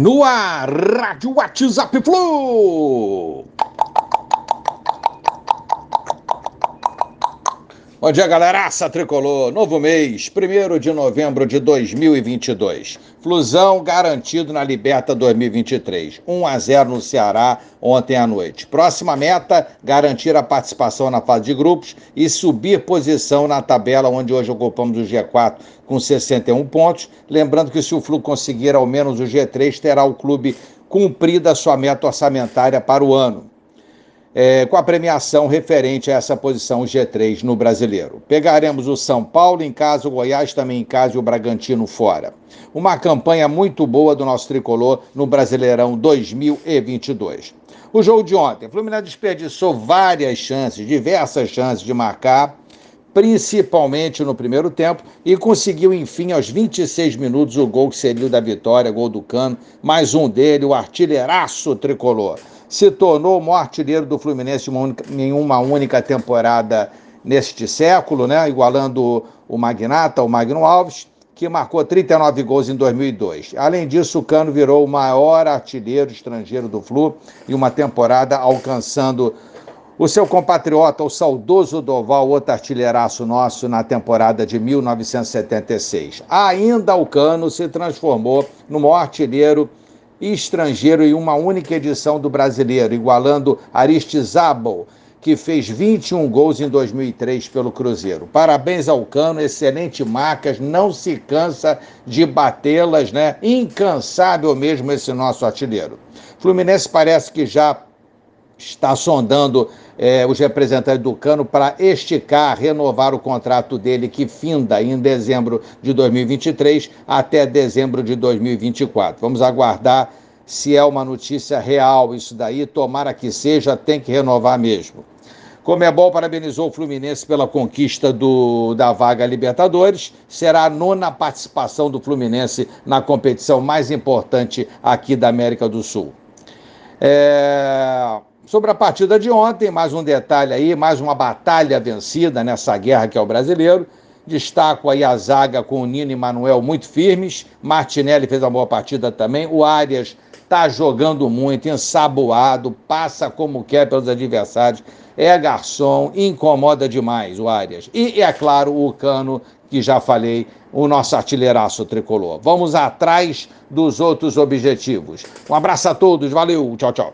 No ar, Rádio WhatsApp Flu. Bom dia, galeraça tricolor. Novo mês, 1 de novembro de 2022. Flusão garantido na Liberta 2023. 1 a 0 no Ceará ontem à noite. Próxima meta: garantir a participação na fase de grupos e subir posição na tabela, onde hoje ocupamos o G4 com 61 pontos. Lembrando que se o Flu conseguir ao menos o G3, terá o clube cumprido a sua meta orçamentária para o ano é, com a premiação referente a essa posição G3 no brasileiro. Pegaremos o São Paulo em casa, o Goiás também em casa e o Bragantino fora. Uma campanha muito boa do nosso tricolor no Brasileirão 2022. O jogo de ontem, o Fluminense desperdiçou várias chances, diversas chances de marcar, principalmente no primeiro tempo, e conseguiu, enfim, aos 26 minutos, o gol que seria o da vitória, gol do Cano, mais um dele, o artilheiraço tricolor se tornou o maior artilheiro do Fluminense em uma única temporada neste século, né? igualando o Magnata, o Magno Alves, que marcou 39 gols em 2002. Além disso, o Cano virou o maior artilheiro estrangeiro do Flu em uma temporada, alcançando o seu compatriota, o saudoso Doval, outro artilheiraço nosso na temporada de 1976. Ainda o Cano se transformou no maior artilheiro estrangeiro em uma única edição do Brasileiro, igualando Aristizábal, que fez 21 gols em 2003 pelo Cruzeiro. Parabéns ao Cano, excelente marcas, não se cansa de batê-las, né? Incansável mesmo esse nosso artilheiro. Fluminense parece que já está sondando eh, os representantes do Cano para esticar, renovar o contrato dele, que finda em dezembro de 2023 até dezembro de 2024. Vamos aguardar se é uma notícia real isso daí. Tomara que seja, tem que renovar mesmo. Comebol parabenizou o Fluminense pela conquista do, da vaga Libertadores. Será a nona participação do Fluminense na competição mais importante aqui da América do Sul. É... Sobre a partida de ontem, mais um detalhe aí, mais uma batalha vencida nessa guerra que é o brasileiro. Destaco aí a zaga com o Nino e Manuel muito firmes. Martinelli fez uma boa partida também. O Arias está jogando muito, ensaboado, passa como quer pelos adversários. É garçom, incomoda demais o Arias. E, é claro, o Cano, que já falei, o nosso artilheiraço tricolor. Vamos atrás dos outros objetivos. Um abraço a todos, valeu, tchau, tchau.